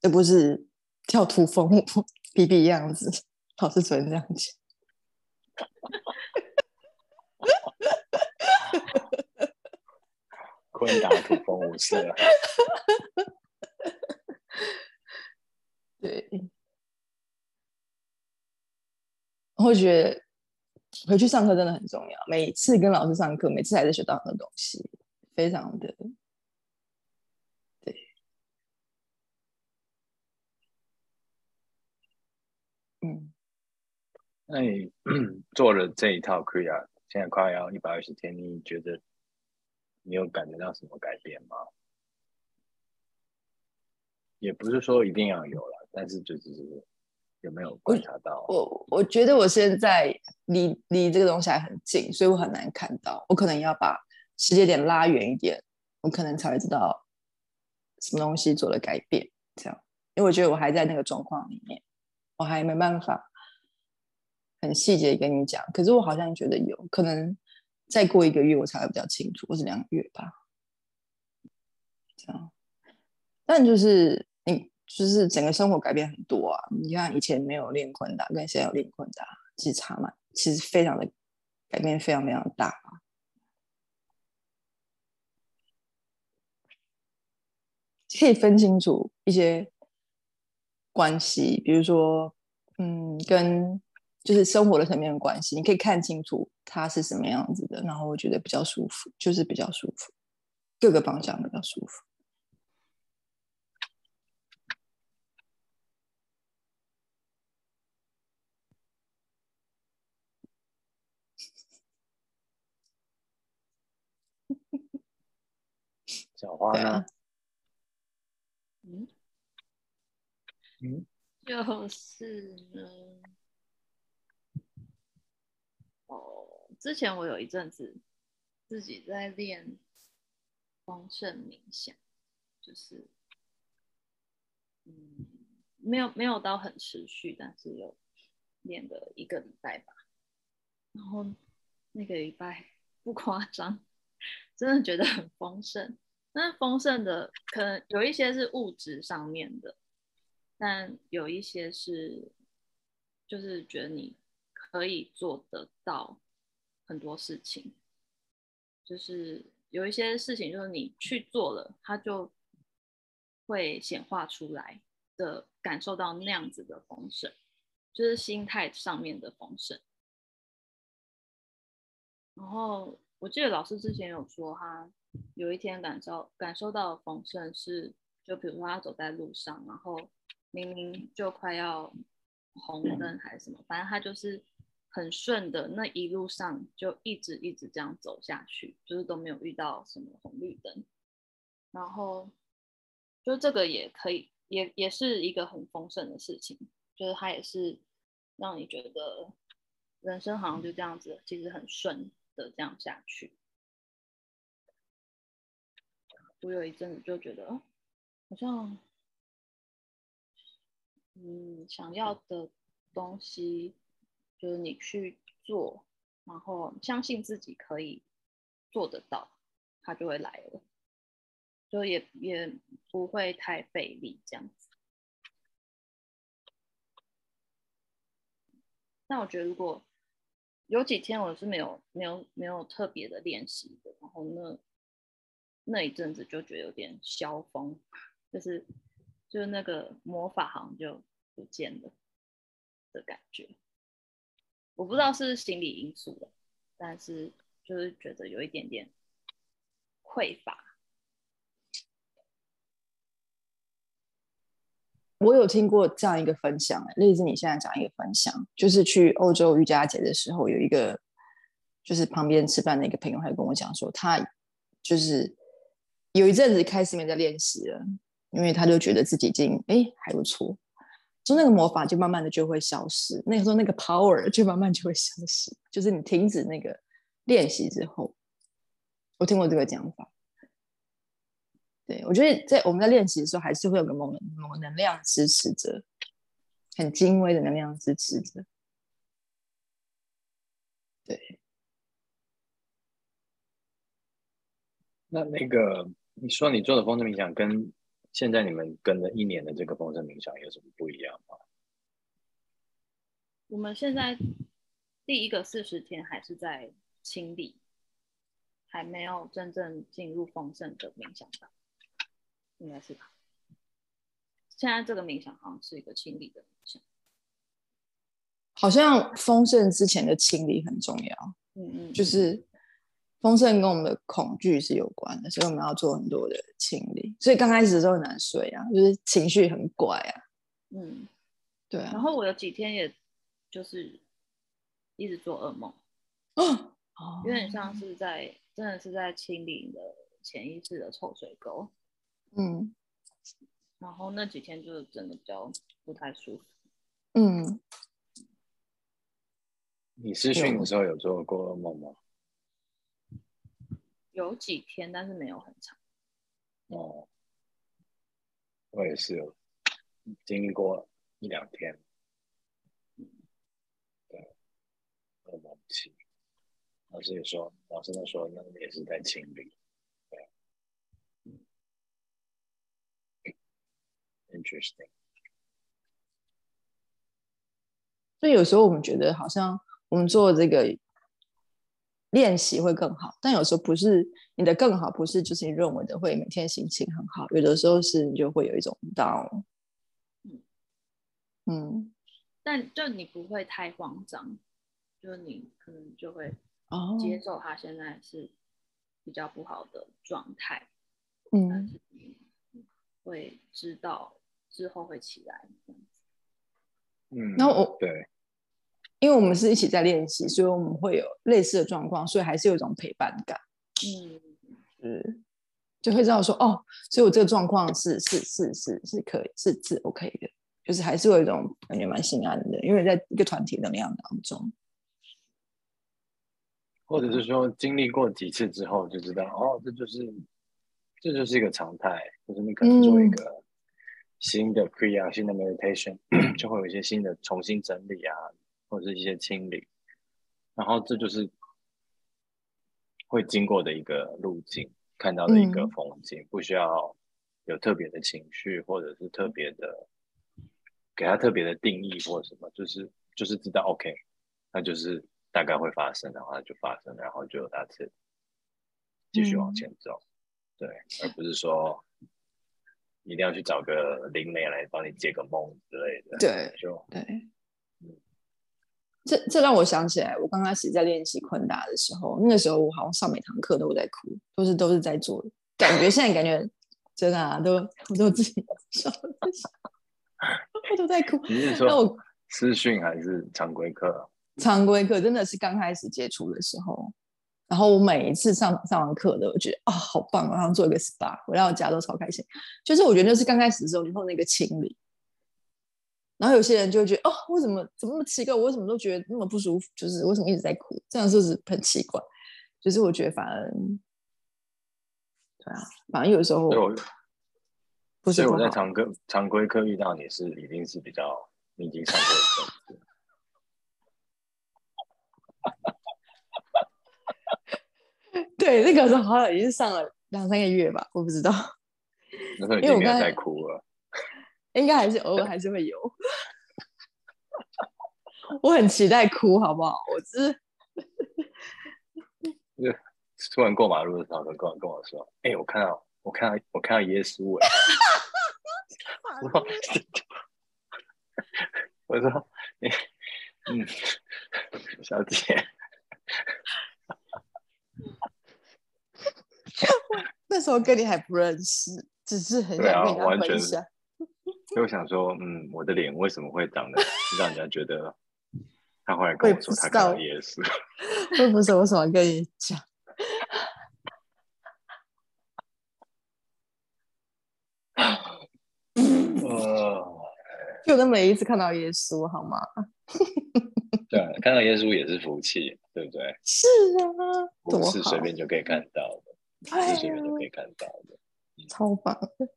而不是跳土风舞、比比样子。老师昨天这样讲，昆达土风舞社，对，我觉得。回去上课真的很重要。每次跟老师上课，每次还是学到很多东西，非常的嗯，那你 做了这一套 Kriya，现在快要一百二十天，你觉得你有感觉到什么改变吗？也不是说一定要有了，但是就只是。有没有观察到？我我觉得我现在离离这个东西还很近，所以我很难看到。我可能要把时间点拉远一点，我可能才会知道什么东西做了改变。这样，因为我觉得我还在那个状况里面，我还没办法很细节跟你讲。可是我好像觉得有可能再过一个月我才会比较清楚，或是两个月吧。这样，但就是你。就是整个生活改变很多啊！你看以前没有练昆达，跟现在有练昆达，其实差嘛，其实非常的改变，非常非常大。可以分清楚一些关系，比如说，嗯，跟就是生活的层面的关系，你可以看清楚它是什么样子的，然后我觉得比较舒服，就是比较舒服，各个方向比较舒服。小花呢？嗯嗯，就是呢。哦，之前我有一阵子自己在练丰盛冥想，就是嗯，没有没有到很持续，但是有练了一个礼拜吧。然后那个礼拜不夸张，真的觉得很丰盛。那丰盛的可能有一些是物质上面的，但有一些是，就是觉得你可以做得到很多事情，就是有一些事情，就是你去做了，它就会显化出来的，感受到那样子的丰盛，就是心态上面的丰盛。然后我记得老师之前有说他。有一天感受感受到丰盛是，就比如说他走在路上，然后明明就快要红灯还是什么，反正他就是很顺的那一路上就一直一直这样走下去，就是都没有遇到什么红绿灯，然后就这个也可以，也也是一个很丰盛的事情，就是他也是让你觉得人生好像就这样子，其实很顺的这样下去。我有一阵子就觉得，好像嗯，想要的东西，就是你去做，然后相信自己可以做得到，它就会来了，就也也不会太费力这样子。但我觉得如果有几天我是没有没有没有特别的练习的，然后那那一阵子就觉得有点消风，就是就是那个魔法好像就不见了的感觉。我不知道是心理因素了，但是就是觉得有一点点匮乏。我有听过这样一个分享，类似你现在讲一个分享，就是去欧洲瑜伽节的时候，有一个就是旁边吃饭的一个朋友，还跟我讲说，他就是有一阵子开始没在练习了，因为他就觉得自己已经哎还不错，就那个魔法就慢慢的就会消失，那个时候那个 power 就慢慢就会消失，就是你停止那个练习之后，我听过这个讲法。对，我觉得在我们在练习的时候，还是会有个某某能量支持着，很精微的能量支持着。对，那那个你说你做的丰盛冥想，跟现在你们跟了一年的这个丰盛冥想有什么不一样吗？我们现在第一个四十天还是在清理，还没有真正进入丰盛的冥想吧。应该是吧。现在这个冥想好像是一个清理的冥想，好像丰盛之前的清理很重要。嗯嗯，就是丰盛跟我们的恐惧是有关的，所以我们要做很多的清理。所以刚开始的时候很难睡啊，就是情绪很怪啊。嗯，对啊。然后我有几天也就是一直做噩梦，哦，有点像是在真的是在清理你的潜意识的臭水沟。嗯，然后那几天就是真的比较不太舒服。嗯，你试训的时候有做过噩梦吗？有几天，但是没有很长。哦，我也是有经历过一两天。对，噩梦期，老师也说，老师都说那也是在清理。Interesting。所以有时候我们觉得好像我们做这个练习会更好，但有时候不是你的更好，不是就是你认为的会每天心情很好，有的时候是你就会有一种 down。嗯嗯，但就你不会太慌张，就是你可能就会哦，接受他现在是比较不好的状态，嗯但是你会知道之后会起来。这样子嗯，那我对，因为我们是一起在练习，所以我们会有类似的状况，所以还是有一种陪伴感，嗯，是就会知道说哦，所以我这个状况是是是是是可以是是 OK 的，就是还是有一种感觉蛮心安的，因为在一个团体能量当中，或者是说经历过几次之后就知道，哦，这就是这就是一个常态，就是你可能做一嗯个新的 pre 啊，新的 meditation，就会有一些新的重新整理啊，或者是一些清理，然后这就是会经过的一个路径，看到的一个嗯。风景，不需要有特别的情绪，或者是特别的给它特别的定义或什么，就是就是知道 OK，那就是大概会发生，然后它就发生，然后就它是继续往嗯前走，对，而不是说一定要去找个灵媒来帮你解个梦之类的，对就对。嗯。这这让我想起来，我刚开始在练习昆达的时候，那个时候我好像上每堂课都在哭，都是都是在做，感觉现在感觉真的啊，都我都自己笑，我都在哭。你是那说我私训还是常规课？常规课真的是刚开始接触的时候，然后我每一次上上完课的，我觉得啊、好棒哦，然后做一个 SPA，回到家都超开心。就是我觉得那是刚开始的时候，你后那个清理，然后有些人就会觉得哦，为什么怎么那么奇怪？我为什么都觉得那么不舒服？就是为什么一直在哭？这样是不是很奇怪？就是我觉得反而，对啊，反正有时候不是所以我在常规常规课遇到你是一定是比较你已经上过一阵子，对，那个时候好像已经上了两三个月吧，我不知道，因为我刚才经没有在哭了。应该还是偶尔还是会有。我很期待哭，好不好？我只是突然过马路的时候，跟跟我说：“哎、我看到我看到我看到耶稣了。”我说：“我说你嗯，小姐，那时候跟你还不认识，只是很想跟人完全家分享。所以我想说，嗯，我的脸为什么会长得让人家觉得？他后来跟我说他看到耶稣，我也不是为什么跟你讲，呃，就那每一次看到耶稣，好吗？对啊，看到耶稣也是福气，对不对？是啊，不是随，便就可以看到的，不是随便就可以啊，看到的。超棒的。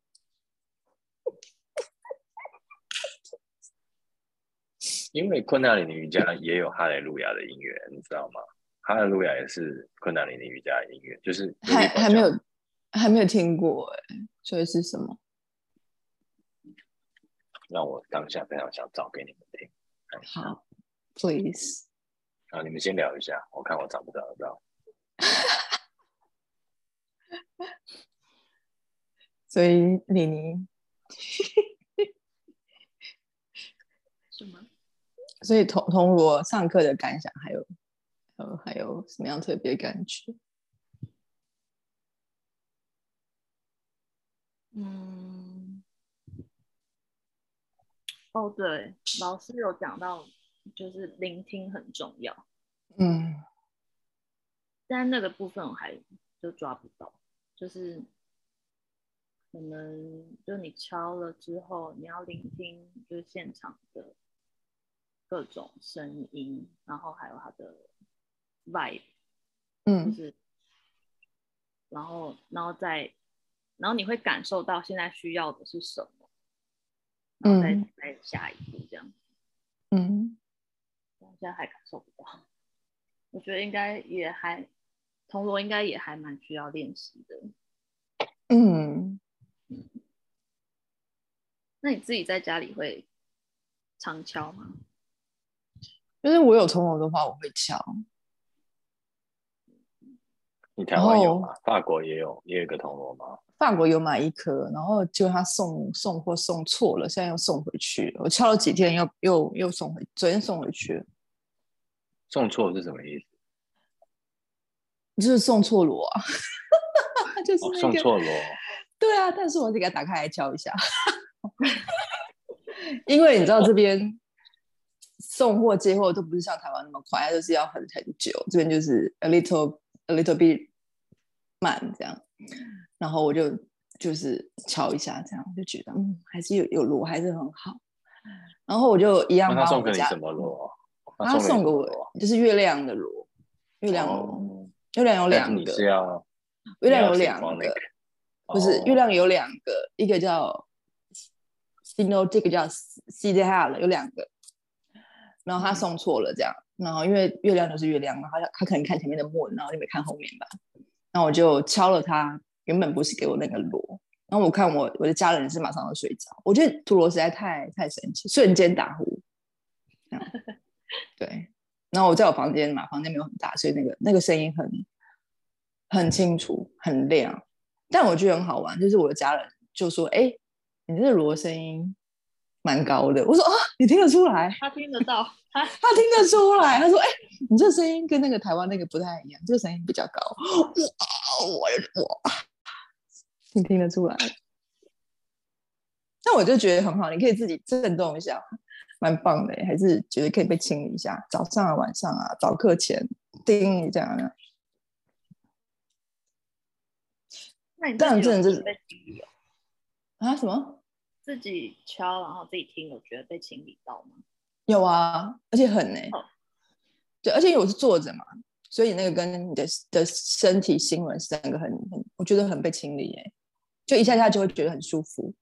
因为昆达里尼瑜伽也有哈雷路亚的音乐，你知道吗？哈雷路亚也是昆达里尼瑜伽的音乐，就是还还没有讲还没有听过哎，所以是什么？让我当下非常想找给你们听。好，please。啊，你们先聊一下，我看我找不找得到。所以李宁，什么？所以铜铜锣上课的感想，还有还有还有什么样特别感觉？嗯，哦，对，老师有讲到，就是聆听很重要，嗯但那个部分我还就抓不到，就是可能就你敲了之后，你要聆听就是现场的各种声音，然后还有他的 vibe，就嗯是，然后然后再，然后你会感受到现在需要的是什么，然后再嗯再下一步这样。嗯我现在还感受不到，我觉得应该也还，铜锣应该也还蛮需要练习的。嗯，那你自己在家里会常敲吗？就是我有铜锣的话，我会敲。你台湾有哦吗？法国也有，也有一个铜锣吗？法国有买一颗，然后就他送送货送错了，现在又送回去。我敲了几天，又又又送回，昨天送回去了，送错是什么意思？就是送错锣啊，就是送错锣。对啊，但是我得给它打开来敲一下，因为你知道这边送货接货都不是像台湾那么快，它就是要很很久，这边就是 a little a little bit 慢这样，然后我就就是敲一下，这样就觉得嗯，还是有有螺还是很好，然后我就一样那他送给你把我家什么螺？他送给我就是月亮的螺，月亮螺，哦，月亮有两个，是要月亮有两个。不是，哦月亮有两个，一个叫 Sino，这个叫 C D H 了，有两个。然后他送错了，这样。然后因为月亮就是月亮嘛，他他可能看前面的 moon，然后就没看后面吧。然后我就敲了他，原本不是给我那个锣。然后我看我我的家人是马上要睡着，我觉得陀螺实在太太神奇，瞬间打呼。这样对。然后我在我房间嘛，房间没有很大，所以那个那个声音很很清楚，很亮。但我觉得很好玩，就是我的家人就说：“哎、你这个锣声音蛮高的。”我说：“啊，你听得出来？”他听得到，他他听得出来。他说：“哎、你这声音跟那个台湾那个不太一样，这个声音比较高。”哇，我我，你听得出来？那我就觉得很好，你可以自己震动一下，蛮棒的耶。还是觉得可以被清理一下，早上啊、晚上啊、早课前叮一下。那你但自己有真的是被清理哦？啊？什么？自己敲，然后自己听，有觉得被清理到吗？有啊，而且很呢。对，而且我是坐着嘛，所以那个跟你的的身体新闻是那个很很，我觉得很被清理哎，就一下下就会觉得很舒服。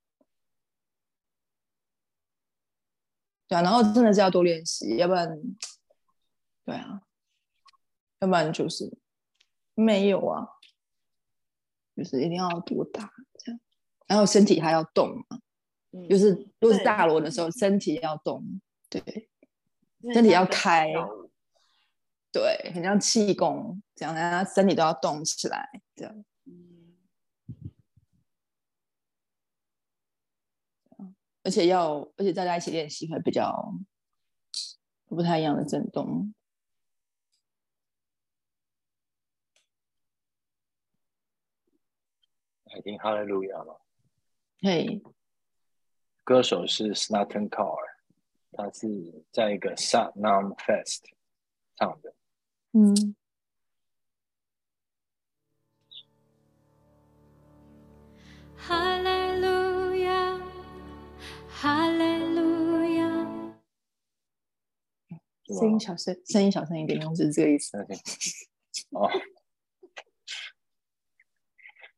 对啊，然后真的是要多练习，要不然，对啊，要不然就是没有啊，就是一定要多打这样，然后身体还要动嘛。嗯就是如果是大锣的时候，身体要动，对，身体要开对，很像气功这样，让他身体都要动起来，这样。嗯而且要，而且大家一起练习会比较不太一样的震动。还听哈利路亚吗？嘿，歌手是 Snarton Car，他是在一个 Satnam Fest 唱的。嗯，Hallelujah, Hallelujah. 是吗声音小声，声音小声一点，就是这个意思。哦，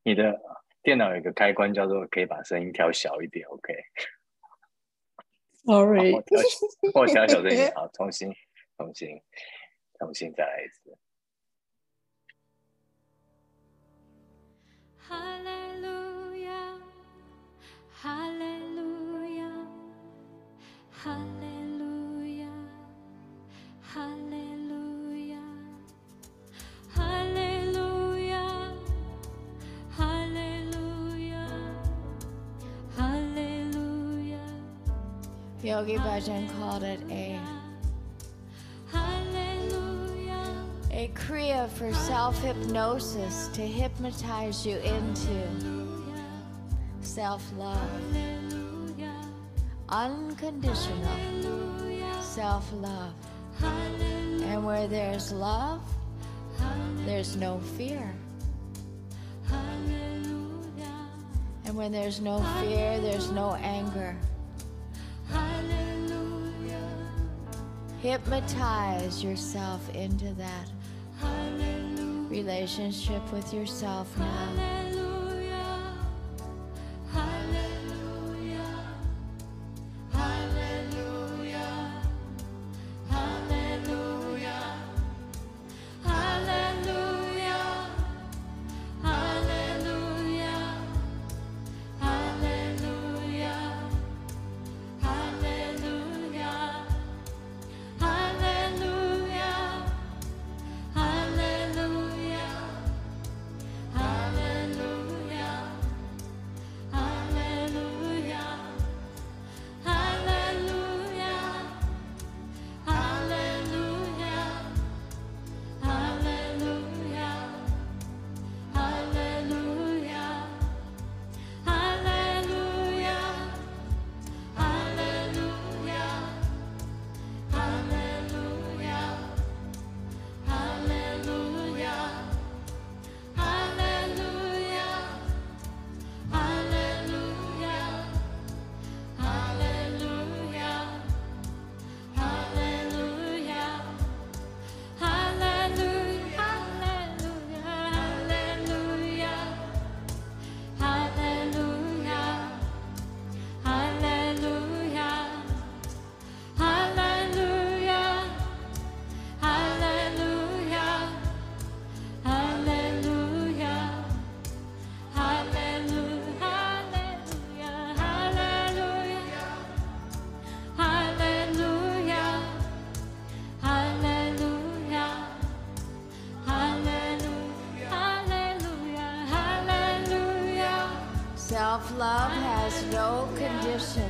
你的电脑有一个开关叫做可以把声音调小一点，OK？，sorry，我想小声一点，好，重新，重新，重新再来一次。哈路亚，哈路亚，Yogi Bhajan called it a A kriya for self hypnosis to hypnotize you into self love. Unconditional self love. And where there's love, there's no fear. And when there's no fear, there's no anger. Hypnotize yourself into that relationship with yourself now. Self love has no conditions.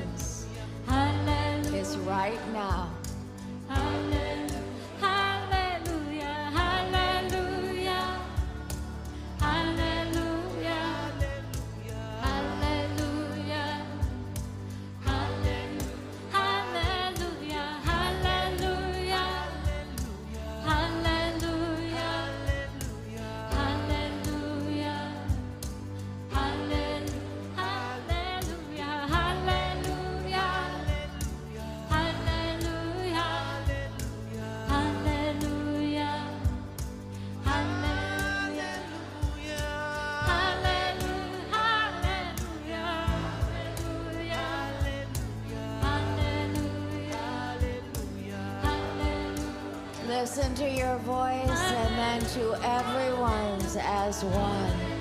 Listen to your voice and then to everyone's as one.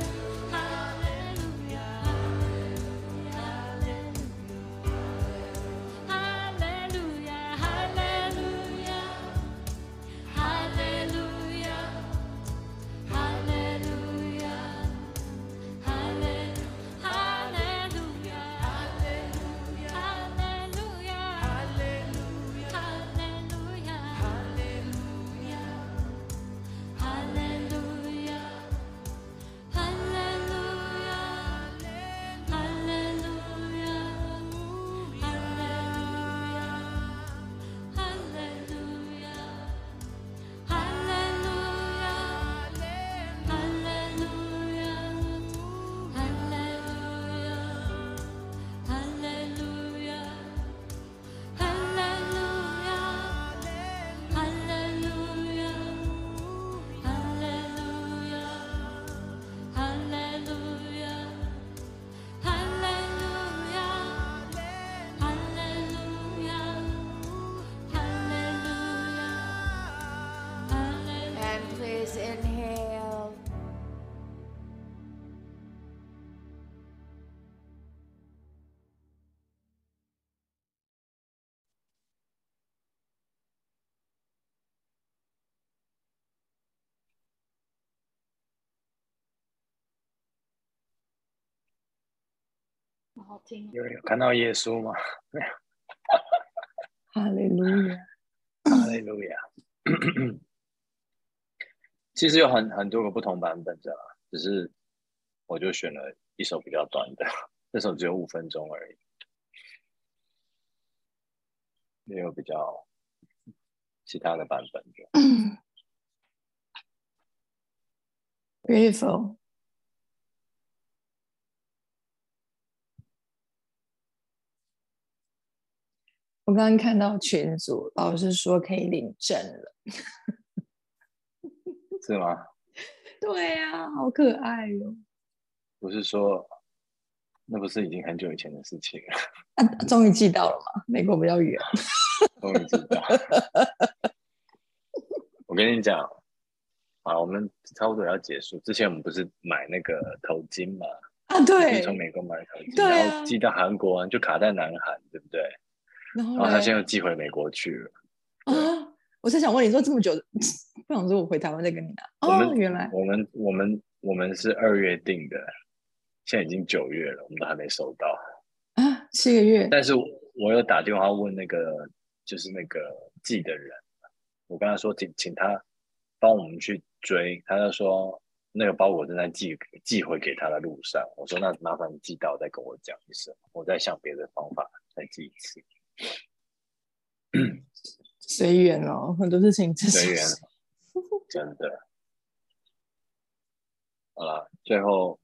好好听哦。有有看到耶稣吗？哈利路亚。哈利路亚。其实有很很多个不同版本的啦，只是我就选了一首比较短的，这首只有五分钟而已，也有比较其他的版本的。Beautiful。我刚刚看到群组老师说可以领证了，是吗？对呀、好可爱哟、不是说那不是已经很久以前的事情了，啊！终于寄到了嘛，美国比较远。终于寄到。我跟你讲，啊，我们差不多要结束。之前我们不是买那个头巾嘛？啊，你对从，美国买头巾，啊然后寄到韩国，就卡在南韩，对不对？然后他现在又寄回美国去了。啊，我是想问你说这么久，不想说我回台湾再跟你拿。哦，原来我们我们我们是二月订的，现在已经九月了，我们都还没收到。啊，七个月。但是我我有打电话问那个就是那个寄的人，我跟他说请请他帮我们去追，他就说那个包裹正在寄寄回给他的路上。我说那麻烦你寄到再跟我讲一声，我再想别的方法再寄一次。随缘哦，很多事情真随缘是。真的。好了，最后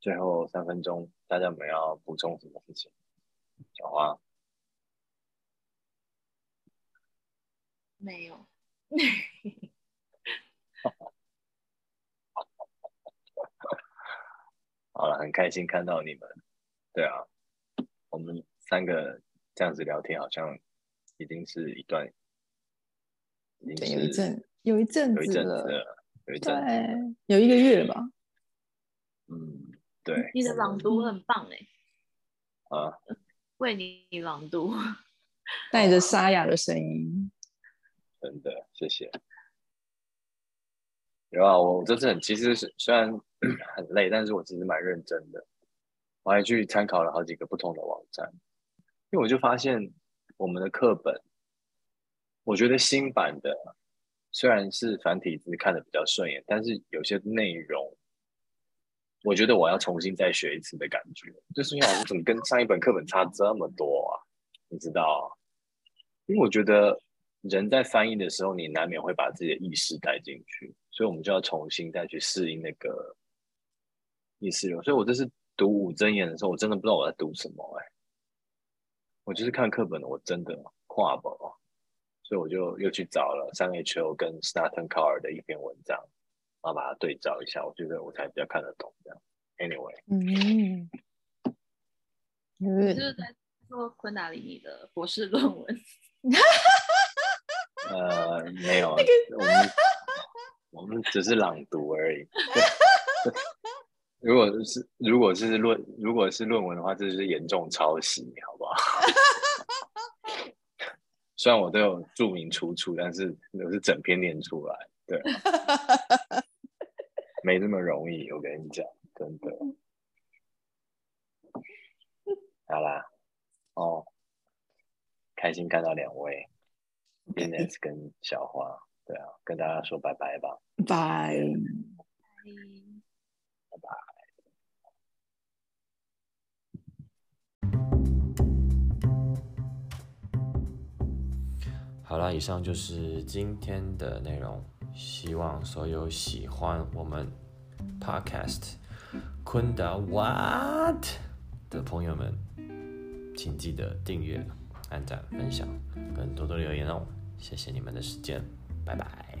最后三分钟，大家有没有要补充什么事情？小花，没有，好了，很开心看到你们。对啊，我们三个这样子聊天，好像已经是一段，已经，是有一阵有一阵有一阵子子了，有一阵。对，有一个月了吧？嗯，对。你的朗读很棒哎，啊，为你朗读。带着沙哑的声音，真的谢谢。有啊，我这次很其实是虽然 很累，但是我其实蛮认真的。我还去参考了好几个不同的网站，因为我就发现我们的课本，我觉得新版的虽然是繁体字看的比较顺眼，但是有些内容，我觉得我要重新再学一次的感觉，就是因为我怎么跟上一本课本差这么多啊？你知道？因为我觉得人在翻译的时候，你难免会把自己的意识带进去，所以我们就要重新再去适应那个意识流。所以我这次读五真言的时候，我真的不知道我在读什么哎、我就是看课本的，我真的跨不，所以我就又去找了三 H O 跟 Staten c a r 的一篇文章，然后把它对照一下，我觉得我才比较看得懂这样。Anyway，嗯，你是不是在做昆达里尼的博士论文？呃，没有，我们我们只是朗读而已。如果是如果是论如果是论文的话，这就是严重抄袭，好不好？虽然我都有注明出处，但是我是整篇念出来，对，没那么容易，我跟你讲，真的。好啦，哦，开心看到两位 Ines 跟小花，对啊，跟大家说拜拜吧。拜。好了，以上就是今天的内容。希望所有喜欢我们 Podcast 昆达 What 的朋友们，请记得订阅、按赞、分享，跟多多留言哦。谢谢你们的时间，拜拜。